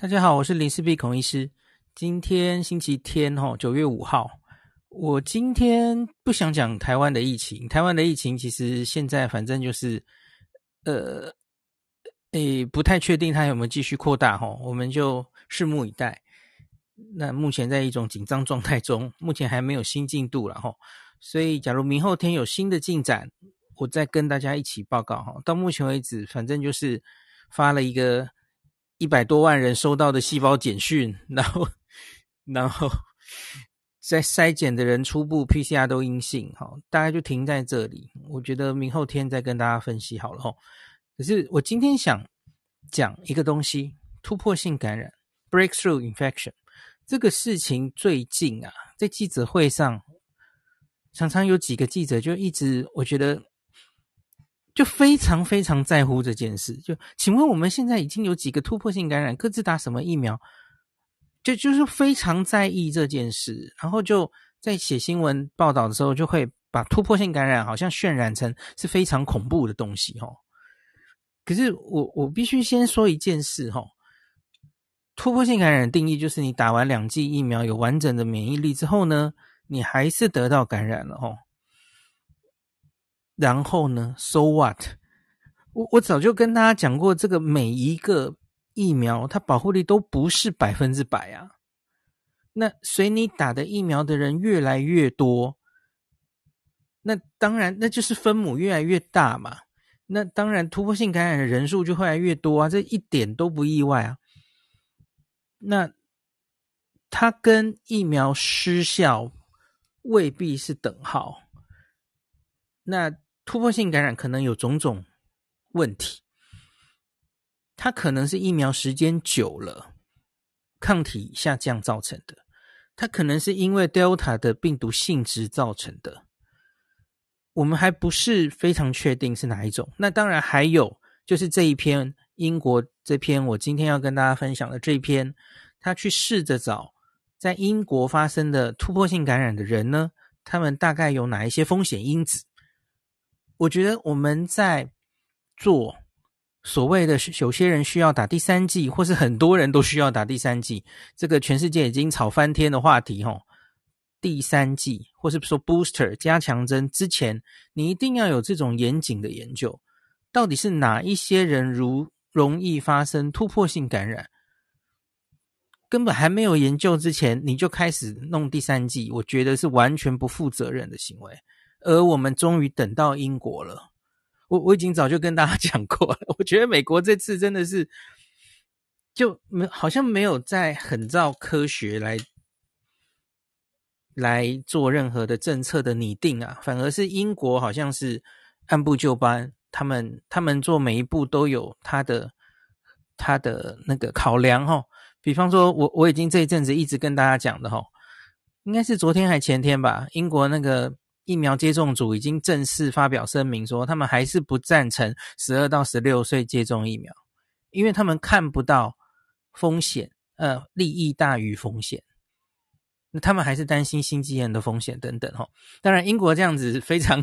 大家好，我是林氏璧孔医师。今天星期天，哈，九月五号。我今天不想讲台湾的疫情，台湾的疫情其实现在反正就是，呃，诶，不太确定它有没有继续扩大，哈，我们就拭目以待。那目前在一种紧张状态中，目前还没有新进度了，哈。所以，假如明后天有新的进展，我再跟大家一起报告，哈。到目前为止，反正就是发了一个。一百多万人收到的细胞简讯，然后，然后在筛检的人初步 PCR 都阴性，哈，大概就停在这里。我觉得明后天再跟大家分析好了，哈。可是我今天想讲一个东西，突破性感染 （breakthrough infection） 这个事情，最近啊，在记者会上，常常有几个记者就一直，我觉得。就非常非常在乎这件事。就请问我们现在已经有几个突破性感染，各自打什么疫苗？就就是非常在意这件事，然后就在写新闻报道的时候，就会把突破性感染好像渲染成是非常恐怖的东西哦。可是我我必须先说一件事哦，突破性感染定义就是你打完两剂疫苗有完整的免疫力之后呢，你还是得到感染了哦。然后呢？So what？我我早就跟大家讲过，这个每一个疫苗它保护力都不是百分之百啊。那随你打的疫苗的人越来越多，那当然那就是分母越来越大嘛。那当然突破性感染的人数就会越来越多啊，这一点都不意外啊。那它跟疫苗失效未必是等号。那突破性感染可能有种种问题，它可能是疫苗时间久了，抗体下降造成的，它可能是因为 Delta 的病毒性质造成的，我们还不是非常确定是哪一种。那当然还有就是这一篇英国这篇我今天要跟大家分享的这一篇，他去试着找在英国发生的突破性感染的人呢，他们大概有哪一些风险因子？我觉得我们在做所谓的有些人需要打第三剂，或是很多人都需要打第三剂，这个全世界已经吵翻天的话题吼。第三剂或是说 booster 加强针之前，你一定要有这种严谨的研究，到底是哪一些人如容易发生突破性感染？根本还没有研究之前，你就开始弄第三剂，我觉得是完全不负责任的行为。而我们终于等到英国了，我我已经早就跟大家 讲过了。我觉得美国这次真的是就没好像没有在很照科学来来做任何的政策的拟定啊，反而是英国好像是按部就班，他们他们做每一步都有他的他的那个考量哈。比方说我我已经这一阵子一直跟大家讲的哈，应该是昨天还前天吧，英国那个。疫苗接种组已经正式发表声明说，他们还是不赞成十二到十六岁接种疫苗，因为他们看不到风险，呃，利益大于风险。那他们还是担心心肌炎的风险等等哈。当然，英国这样子非常，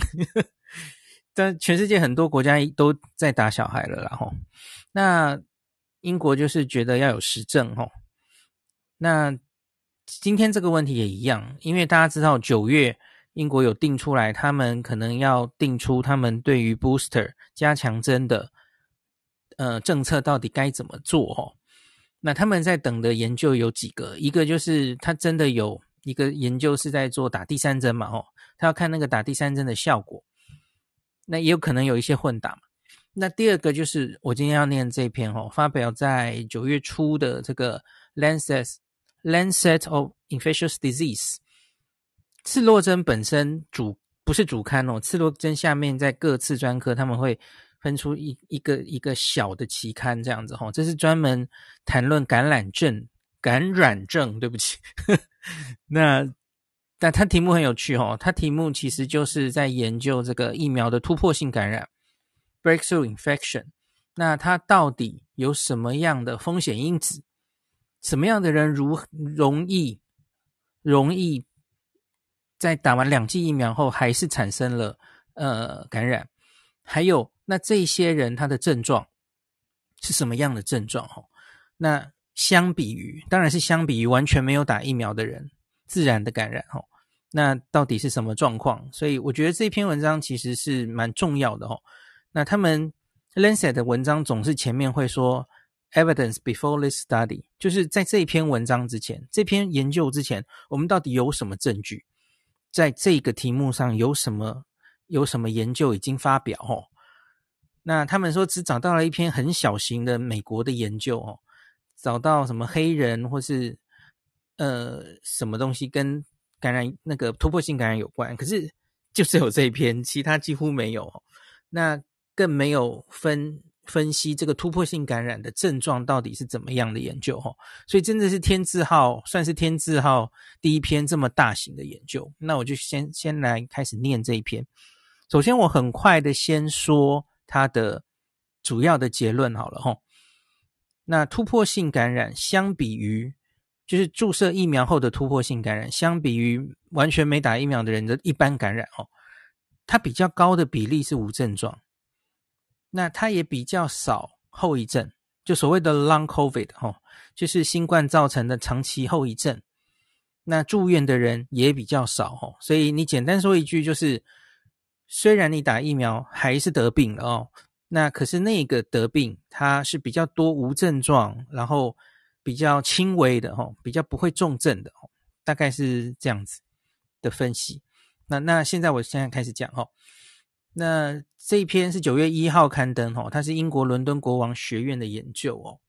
但全世界很多国家都在打小孩了啦哈。那英国就是觉得要有实证哈。那今天这个问题也一样，因为大家知道九月。英国有定出来，他们可能要定出他们对于 booster 加强针的呃政策到底该怎么做哦。那他们在等的研究有几个，一个就是他真的有一个研究是在做打第三针嘛，哦，他要看那个打第三针的效果。那也有可能有一些混打嘛。那第二个就是我今天要念这篇哦，发表在九月初的这个 Lancet Lancet of Infectious Disease。刺胳针本身主不是主刊哦，刺胳针下面在各次专科他们会分出一一个一个小的期刊这样子哈，这是专门谈论感染症感染症，对不起，那但它题目很有趣哈，它题目其实就是在研究这个疫苗的突破性感染 breakthrough infection，那它到底有什么样的风险因子？什么样的人如容易容易？在打完两剂疫苗后，还是产生了呃感染，还有那这些人他的症状是什么样的症状？哈，那相比于，当然是相比于完全没有打疫苗的人自然的感染哦。那到底是什么状况？所以我觉得这篇文章其实是蛮重要的哦。那他们 Lancet 的文章总是前面会说 evidence before this study，就是在这篇文章之前，这篇研究之前，我们到底有什么证据？在这个题目上有什么有什么研究已经发表哦？那他们说只找到了一篇很小型的美国的研究哦。找到什么黑人或是呃什么东西跟感染那个突破性感染有关，可是就是有这一篇，其他几乎没有。那更没有分分析这个突破性感染的症状到底是怎么样的研究哈。所以真的是天字号，算是天字号第一篇这么大型的研究。那我就先先来开始念这一篇。首先，我很快的先说它的主要的结论好了哈。那突破性感染相比于，就是注射疫苗后的突破性感染，相比于完全没打疫苗的人的一般感染哦，它比较高的比例是无症状，那它也比较少后遗症，就所谓的 Long COVID 哦，就是新冠造成的长期后遗症，那住院的人也比较少哦，所以你简单说一句就是，虽然你打疫苗还是得病了哦。那可是那个得病，它是比较多无症状，然后比较轻微的吼，比较不会重症的吼，大概是这样子的分析。那那现在我现在开始讲哦，那这一篇是九月一号刊登吼，它是英国伦敦国王学院的研究哦。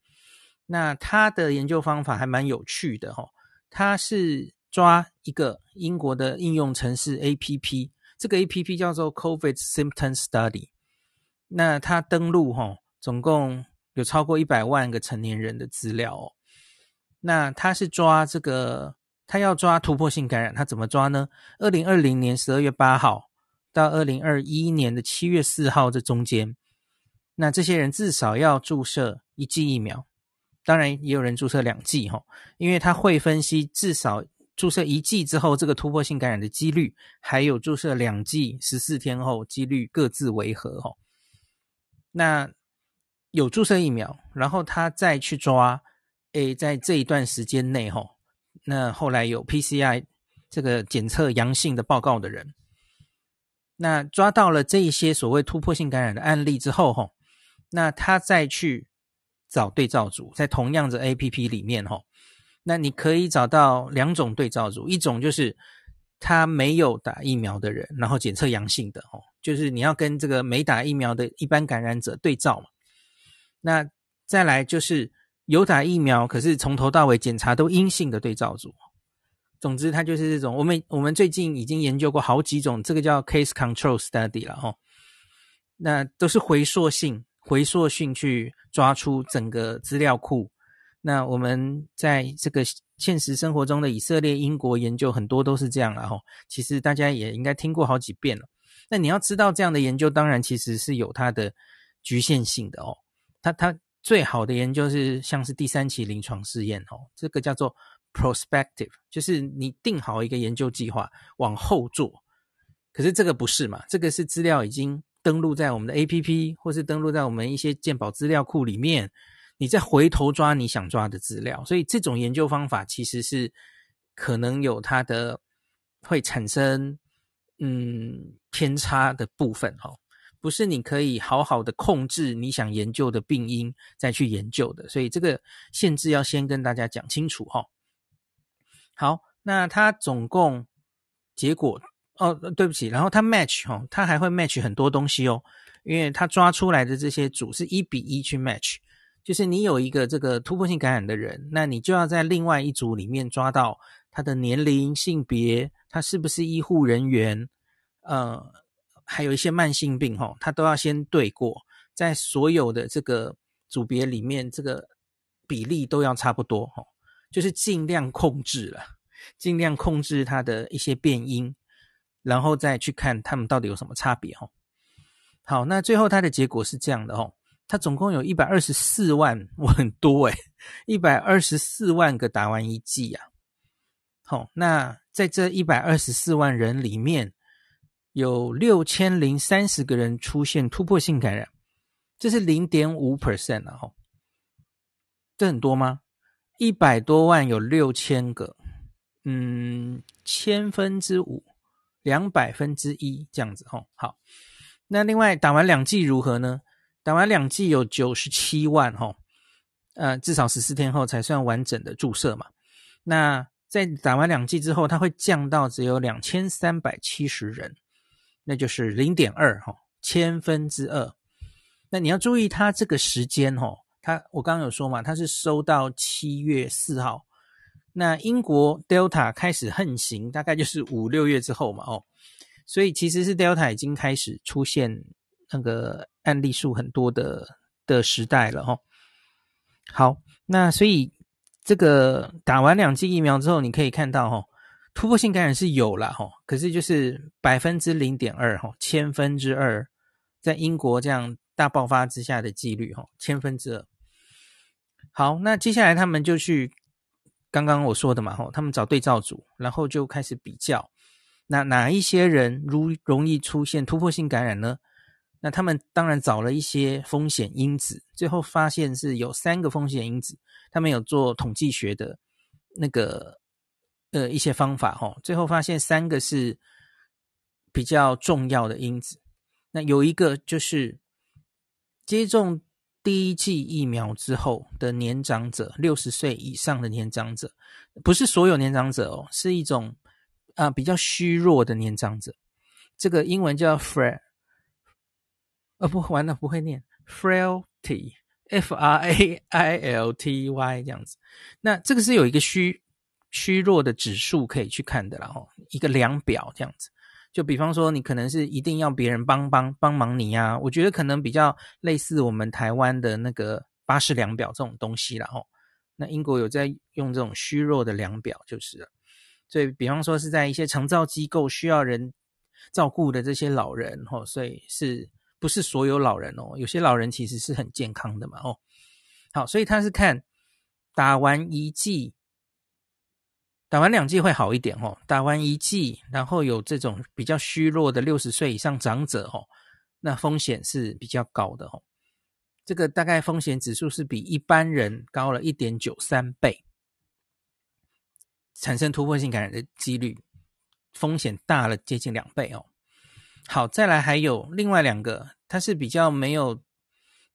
那他的研究方法还蛮有趣的哦，他是抓一个英国的应用程式 APP，这个 APP 叫做 COVID Symptom Study。那他登录哈，总共有超过一百万个成年人的资料哦。那他是抓这个，他要抓突破性感染，他怎么抓呢？二零二零年十二月八号到二零二一年的七月四号这中间，那这些人至少要注射一剂疫苗，当然也有人注射两剂哈，因为他会分析至少注射一剂之后这个突破性感染的几率，还有注射两剂十四天后几率各自为何哈。那有注射疫苗，然后他再去抓，诶，在这一段时间内，吼，那后来有 PCR 这个检测阳性的报告的人，那抓到了这一些所谓突破性感染的案例之后，吼，那他再去找对照组，在同样的 APP 里面，吼，那你可以找到两种对照组，一种就是他没有打疫苗的人，然后检测阳性的，吼。就是你要跟这个没打疫苗的一般感染者对照嘛，那再来就是有打疫苗，可是从头到尾检查都阴性的对照组。总之，它就是这种。我们我们最近已经研究过好几种，这个叫 case control study 了哈。那都是回溯性、回溯性去抓出整个资料库。那我们在这个现实生活中的以色列、英国研究很多都是这样了哈。其实大家也应该听过好几遍了。那你要知道，这样的研究当然其实是有它的局限性的哦。它它最好的研究是像是第三期临床试验哦，这个叫做 prospective，就是你定好一个研究计划往后做。可是这个不是嘛？这个是资料已经登录在我们的 APP，或是登录在我们一些健保资料库里面，你再回头抓你想抓的资料。所以这种研究方法其实是可能有它的会产生。嗯，偏差的部分哦，不是你可以好好的控制你想研究的病因再去研究的，所以这个限制要先跟大家讲清楚哈。好，那它总共结果哦，对不起，然后它 match 哦，它还会 match 很多东西哦，因为它抓出来的这些组是一比一去 match，就是你有一个这个突破性感染的人，那你就要在另外一组里面抓到他的年龄、性别。他是不是医护人员？呃，还有一些慢性病哈，他都要先对过，在所有的这个组别里面，这个比例都要差不多哈，就是尽量控制了，尽量控制它的一些变音，然后再去看他们到底有什么差别哈。好，那最后它的结果是这样的哦，它总共有一百二十四万，我很多诶，一百二十四万个打完一剂啊。好，那。在这一百二十四万人里面，有六千零三十个人出现突破性感染，这是零点五 percent 啊！吼，这很多吗？一百多万有六千个，嗯，千分之五，两百分之一这样子吼。好，那另外打完两剂如何呢？打完两剂有九十七万吼，呃，至少十四天后才算完整的注射嘛。那在打完两剂之后，它会降到只有两千三百七十人，那就是零点二吼，千分之二。那你要注意它这个时间吼。他我刚刚有说嘛，他是收到七月四号，那英国 Delta 开始横行，大概就是五六月之后嘛，哦，所以其实是 Delta 已经开始出现那个案例数很多的的时代了，哦。好，那所以这个打完两剂疫苗之后，你可以看到，哦，突破性感染是有了，哦，可是就是百分之零点二，哈，千分之二，在英国这样大爆发之下的几率，哦，千分之二。好，那接下来他们就去刚刚我说的嘛，吼，他们找对照组，然后就开始比较，那哪一些人如容易出现突破性感染呢？那他们当然找了一些风险因子，最后发现是有三个风险因子，他们有做统计学的那个呃一些方法，吼，最后发现三个是比较重要的因子，那有一个就是接种。第一剂疫苗之后的年长者，六十岁以上的年长者，不是所有年长者哦，是一种啊、比较虚弱的年长者。这个英文叫 frail，呃不，完了不会念 frailty，f r a i l t y 这样子。那这个是有一个虚虚弱的指数可以去看的，然后一个量表这样子。就比方说，你可能是一定要别人帮帮帮忙你呀、啊，我觉得可能比较类似我们台湾的那个巴士量表这种东西啦。吼。那英国有在用这种虚弱的量表就是了。所以，比方说是在一些长照机构需要人照顾的这些老人，哦，所以是不是所有老人哦？有些老人其实是很健康的嘛，哦。好，所以他是看打完一剂。打完两剂会好一点哦，打完一剂，然后有这种比较虚弱的六十岁以上长者哦，那风险是比较高的哦。这个大概风险指数是比一般人高了一点九三倍，产生突破性感染的几率风险大了接近两倍哦。好，再来还有另外两个，它是比较没有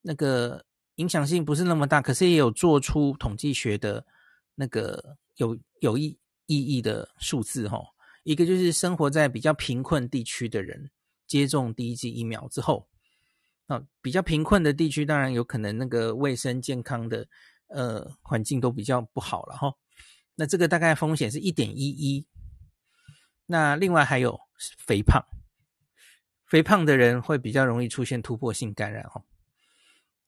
那个影响性不是那么大，可是也有做出统计学的那个有有益。意义的数字哈，一个就是生活在比较贫困地区的人接种第一剂疫苗之后，啊，比较贫困的地区当然有可能那个卫生健康的呃环境都比较不好了哈。那这个大概风险是一点一一。那另外还有肥胖，肥胖的人会比较容易出现突破性感染哈。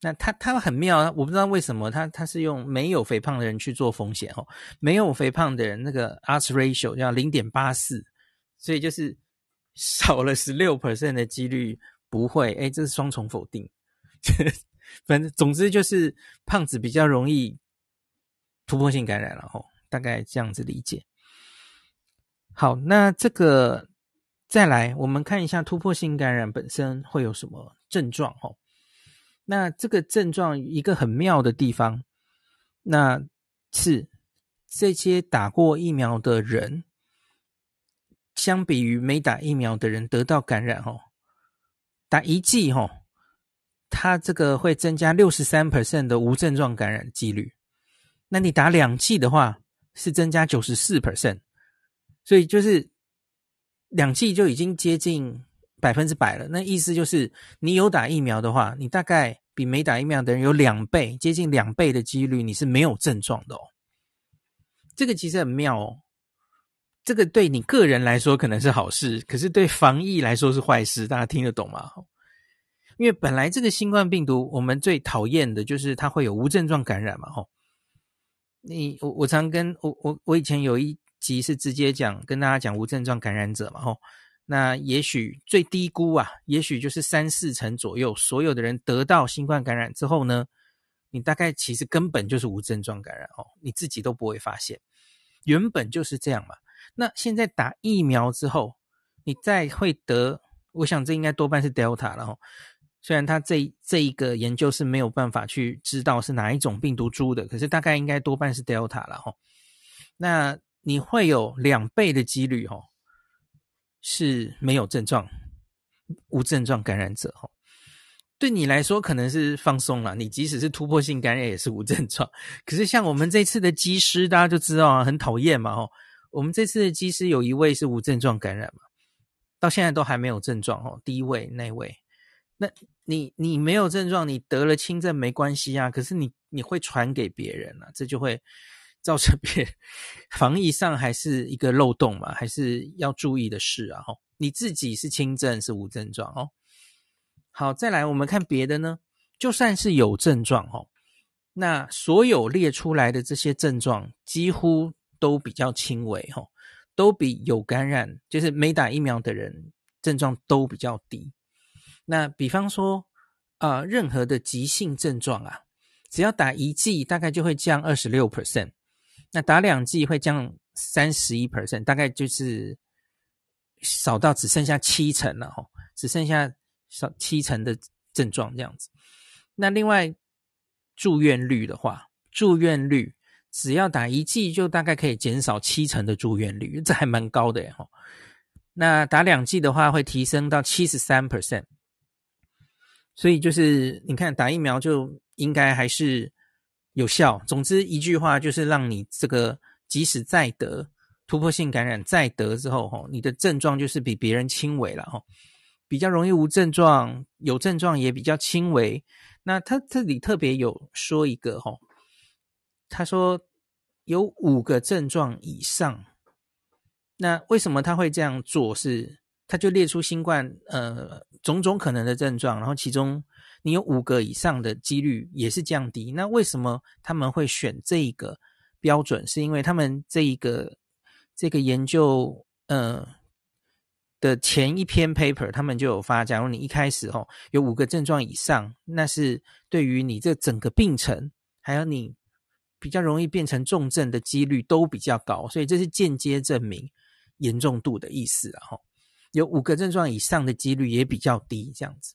那他他很妙，我不知道为什么他他是用没有肥胖的人去做风险哦，没有肥胖的人那个 odds ratio 叫零点八四，所以就是少了十六 percent 的几率不会，诶，这是双重否定，反正总之就是胖子比较容易突破性感染了吼，大概这样子理解。好，那这个再来我们看一下突破性感染本身会有什么症状吼。那这个症状一个很妙的地方，那是这些打过疫苗的人，相比于没打疫苗的人得到感染哦，打一剂哦，它这个会增加六十三 percent 的无症状感染几率。那你打两剂的话，是增加九十四 percent，所以就是两剂就已经接近。百分之百了，那意思就是你有打疫苗的话，你大概比没打疫苗的人有两倍，接近两倍的几率你是没有症状的哦。这个其实很妙哦。这个对你个人来说可能是好事，可是对防疫来说是坏事。大家听得懂吗？因为本来这个新冠病毒，我们最讨厌的就是它会有无症状感染嘛。吼，你我我常跟我我我以前有一集是直接讲跟大家讲无症状感染者嘛。吼。那也许最低估啊，也许就是三四成左右，所有的人得到新冠感染之后呢，你大概其实根本就是无症状感染哦，你自己都不会发现，原本就是这样嘛。那现在打疫苗之后，你再会得，我想这应该多半是 Delta 了哦。虽然他这这一个研究是没有办法去知道是哪一种病毒株的，可是大概应该多半是 Delta 了哈。那你会有两倍的几率哈，是没有症状、无症状感染者哈。对你来说可能是放松了，你即使是突破性感染也是无症状。可是像我们这次的机师，大家就知道啊，很讨厌嘛哈。我们这次的机师有一位是无症状感染嘛，到现在都还没有症状哦。第一位那位，那你你没有症状，你得了轻症没关系啊。可是你你会传给别人啊，这就会造成别防疫上还是一个漏洞嘛，还是要注意的事啊。哈，你自己是轻症是无症状哦。好，再来我们看别的呢，就算是有症状哦，那所有列出来的这些症状几乎。都比较轻微哈，都比有感染，就是没打疫苗的人症状都比较低。那比方说啊、呃，任何的急性症状啊，只要打一剂，大概就会降二十六 percent；那打两剂会降三十一 percent，大概就是少到只剩下七成了哈，只剩下少七成的症状这样子。那另外住院率的话，住院率。只要打一剂，就大概可以减少七成的住院率，这还蛮高的哈。那打两剂的话，会提升到七十三 percent。所以就是你看，打疫苗就应该还是有效。总之一句话就是，让你这个即使再得突破性感染，再得之后吼，你的症状就是比别人轻微了哈，比较容易无症状，有症状也比较轻微。那他这里特别有说一个吼。他说有五个症状以上，那为什么他会这样做？是他就列出新冠呃种种可能的症状，然后其中你有五个以上的几率也是降低。那为什么他们会选这一个标准？是因为他们这一个这个研究呃的前一篇 paper，他们就有发，假如你一开始哦有五个症状以上，那是对于你这整个病程还有你。比较容易变成重症的几率都比较高，所以这是间接证明严重度的意思了哈。有五个症状以上的几率也比较低，这样子。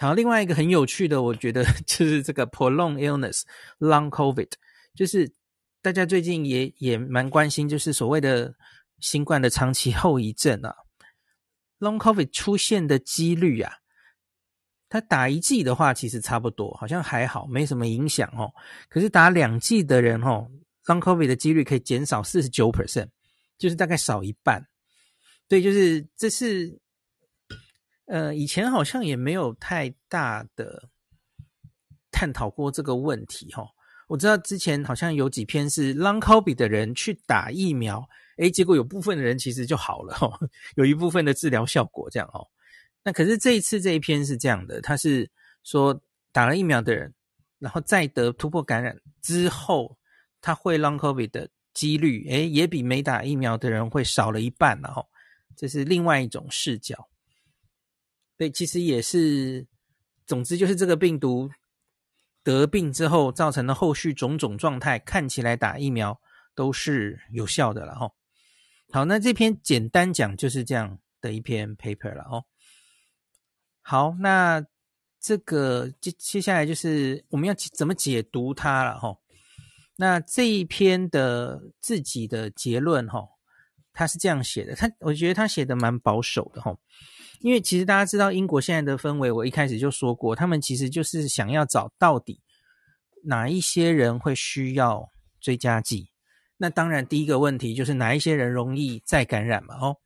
好，另外一个很有趣的，我觉得 就是这个 prolonged illness long COVID，就是大家最近也也蛮关心，就是所谓的新冠的长期后遗症啊，long COVID 出现的几率啊。他打一剂的话，其实差不多，好像还好，没什么影响哦。可是打两剂的人哦，Long COVID 的几率可以减少四十九 percent，就是大概少一半。对，就是这是，呃，以前好像也没有太大的探讨过这个问题哈、哦。我知道之前好像有几篇是 Long COVID 的人去打疫苗，诶，结果有部分的人其实就好了哈、哦，有一部分的治疗效果这样哦。那可是这一次这一篇是这样的，他是说打了疫苗的人，然后再得突破感染之后，他会 long COVID 的几率，诶，也比没打疫苗的人会少了一半了哈。这是另外一种视角。对，其实也是，总之就是这个病毒得病之后造成的后续种种状态，看起来打疫苗都是有效的了哈。好，那这篇简单讲就是这样的一篇 paper 了哦。好，那这个接接下来就是我们要怎么解读它了哈。那这一篇的自己的结论哈，他是这样写的，他我觉得他写的蛮保守的哈。因为其实大家知道英国现在的氛围，我一开始就说过，他们其实就是想要找到底哪一些人会需要追加剂。那当然第一个问题就是哪一些人容易再感染嘛哦。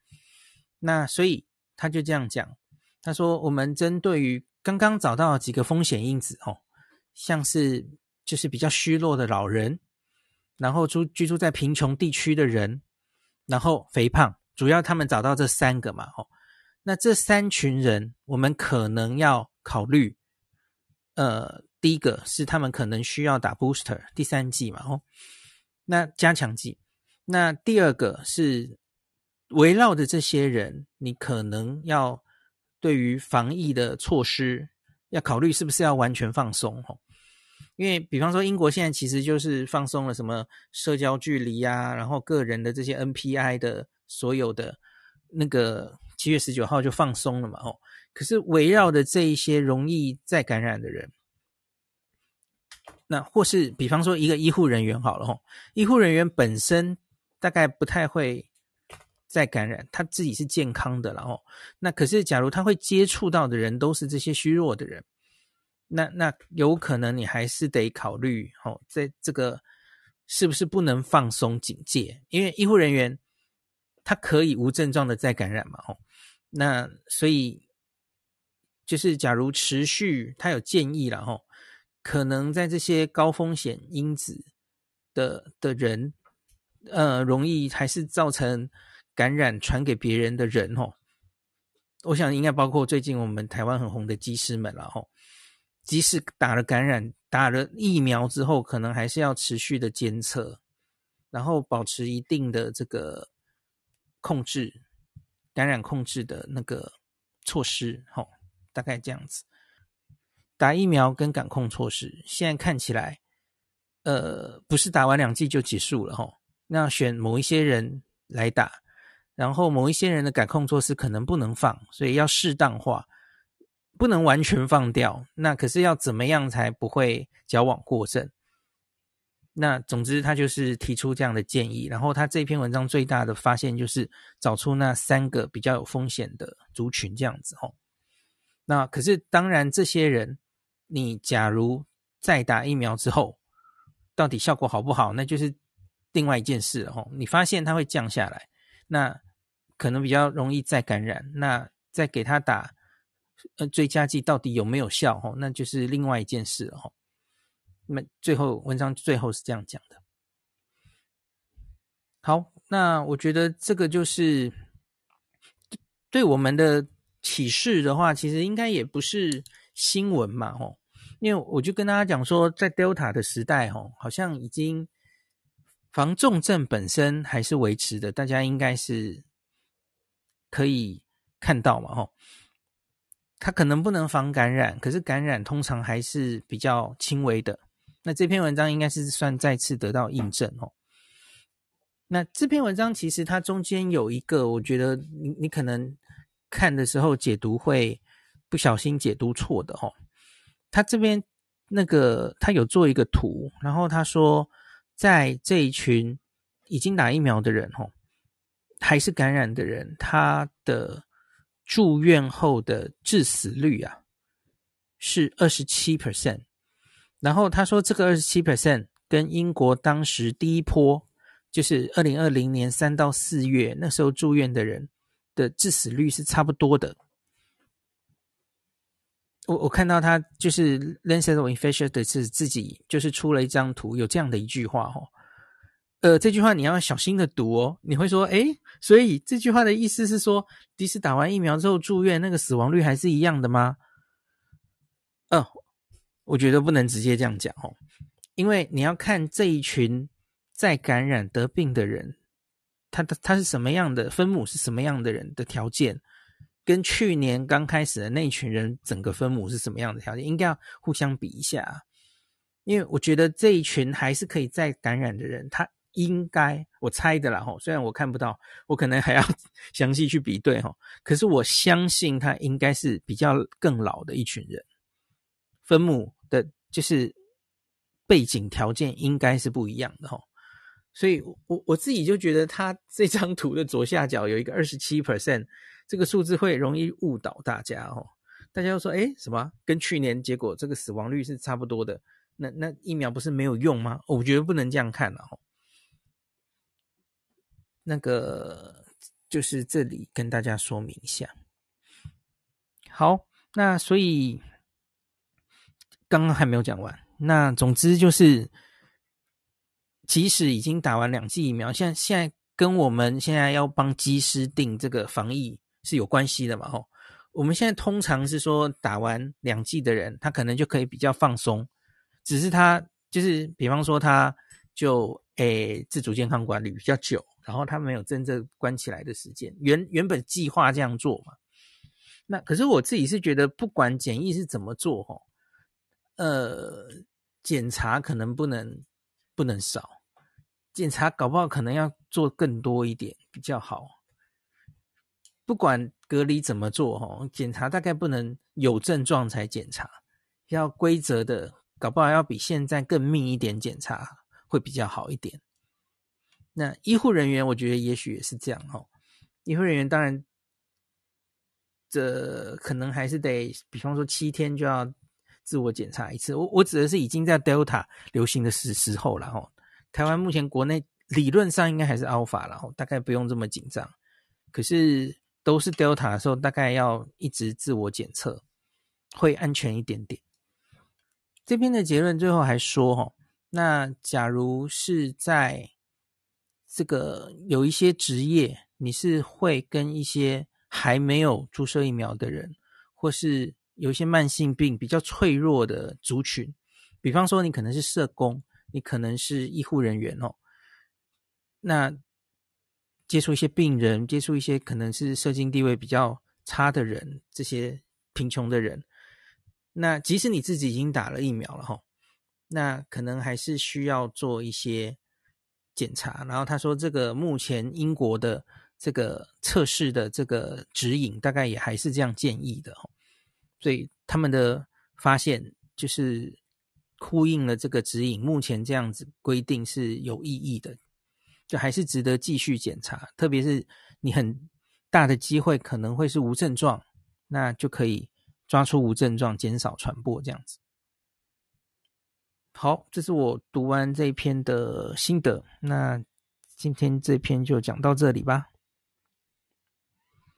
那所以他就这样讲。他说：“我们针对于刚刚找到几个风险因子，哦，像是就是比较虚弱的老人，然后住居住在贫穷地区的人，然后肥胖，主要他们找到这三个嘛，哦，那这三群人，我们可能要考虑，呃，第一个是他们可能需要打 booster 第三剂嘛，哦，那加强剂，那第二个是围绕着这些人，你可能要。”对于防疫的措施，要考虑是不是要完全放松哦？因为比方说英国现在其实就是放松了什么社交距离啊，然后个人的这些 NPI 的所有的那个七月十九号就放松了嘛哦。可是围绕的这一些容易再感染的人，那或是比方说一个医护人员好了哦，医护人员本身大概不太会再感染，他自己是健康的，然后那可是假如他会接触到的人都是这些虚弱的人，那那有可能你还是得考虑哦，在这个是不是不能放松警戒？因为医护人员他可以无症状的再感染嘛，哦，那所以。就是，假如持续，他有建议了哈，可能在这些高风险因子的的人，呃，容易还是造成感染传给别人的人哦。我想应该包括最近我们台湾很红的机师们了哈。即使打了感染、打了疫苗之后，可能还是要持续的监测，然后保持一定的这个控制感染控制的那个措施哈。大概这样子，打疫苗跟感控措施，现在看起来，呃，不是打完两剂就结束了齁。那选某一些人来打，然后某一些人的感控措施可能不能放，所以要适当化，不能完全放掉。那可是要怎么样才不会矫枉过正？那总之他就是提出这样的建议，然后他这篇文章最大的发现就是找出那三个比较有风险的族群，这样子哦。那可是当然，这些人，你假如再打疫苗之后，到底效果好不好，那就是另外一件事了吼。你发现它会降下来，那可能比较容易再感染，那再给他打呃追加剂到底有没有效吼，那就是另外一件事了吼。那最后文章最后是这样讲的。好，那我觉得这个就是对我们的。启示的话，其实应该也不是新闻嘛，吼，因为我就跟大家讲说，在 Delta 的时代，吼，好像已经防重症本身还是维持的，大家应该是可以看到嘛，吼，它可能不能防感染，可是感染通常还是比较轻微的。那这篇文章应该是算再次得到印证，哦。那这篇文章其实它中间有一个，我觉得你你可能。看的时候解读会不小心解读错的哦。他这边那个他有做一个图，然后他说，在这一群已经打疫苗的人哦，还是感染的人，他的住院后的致死率啊是二十七 percent。然后他说，这个二十七 percent 跟英国当时第一波就是二零二零年三到四月那时候住院的人。的致死率是差不多的。我我看到他就是 Lancet Infectious 的是自己就是出了一张图，有这样的一句话哦。呃，这句话你要小心的读哦。你会说，诶，所以这句话的意思是说，即使打完疫苗之后住院，那个死亡率还是一样的吗？嗯、我觉得不能直接这样讲哦，因为你要看这一群在感染得病的人。他的他是什么样的分母是什么样的人的条件，跟去年刚开始的那群人整个分母是什么样的条件，应该要互相比一下。因为我觉得这一群还是可以再感染的人，他应该我猜的啦吼，虽然我看不到，我可能还要 详细去比对吼，可是我相信他应该是比较更老的一群人，分母的就是背景条件应该是不一样的吼。所以，我我自己就觉得，他这张图的左下角有一个二十七 percent，这个数字会容易误导大家哦。大家又说，诶，什么？跟去年结果这个死亡率是差不多的，那那疫苗不是没有用吗？我觉得不能这样看了哦。那个就是这里跟大家说明一下。好，那所以刚刚还没有讲完。那总之就是。即使已经打完两剂疫苗，现在现在跟我们现在要帮机师定这个防疫是有关系的嘛？吼，我们现在通常是说打完两剂的人，他可能就可以比较放松，只是他就是比方说他就诶自主健康管理比较久，然后他没有真正关起来的时间，原原本计划这样做嘛。那可是我自己是觉得，不管检疫是怎么做，吼，呃，检查可能不能不能少。检查搞不好可能要做更多一点比较好，不管隔离怎么做，哈，检查大概不能有症状才检查，要规则的，搞不好要比现在更密一点检查会比较好一点。那医护人员，我觉得也许也是这样，哈，医护人员当然，这可能还是得，比方说七天就要自我检查一次。我我指的是已经在 Delta 流行的时时候了，哈。台湾目前国内理论上应该还是 Alpha 了，大概不用这么紧张，可是。都是 Delta 的时候，大概要一直自我检测，会安全一点点。这边的结论最后还说，哈，那假如是在这个有一些职业，你是会跟一些还没有注射疫苗的人，或是有一些慢性病比较脆弱的族群，比方说你可能是社工，你可能是医护人员哦，那。接触一些病人，接触一些可能是社经地位比较差的人，这些贫穷的人，那即使你自己已经打了疫苗了哈，那可能还是需要做一些检查。然后他说，这个目前英国的这个测试的这个指引，大概也还是这样建议的哈。所以他们的发现就是呼应了这个指引，目前这样子规定是有意义的。就还是值得继续检查，特别是你很大的机会可能会是无症状，那就可以抓出无症状，减少传播这样子。好，这是我读完这一篇的心得，那今天这篇就讲到这里吧。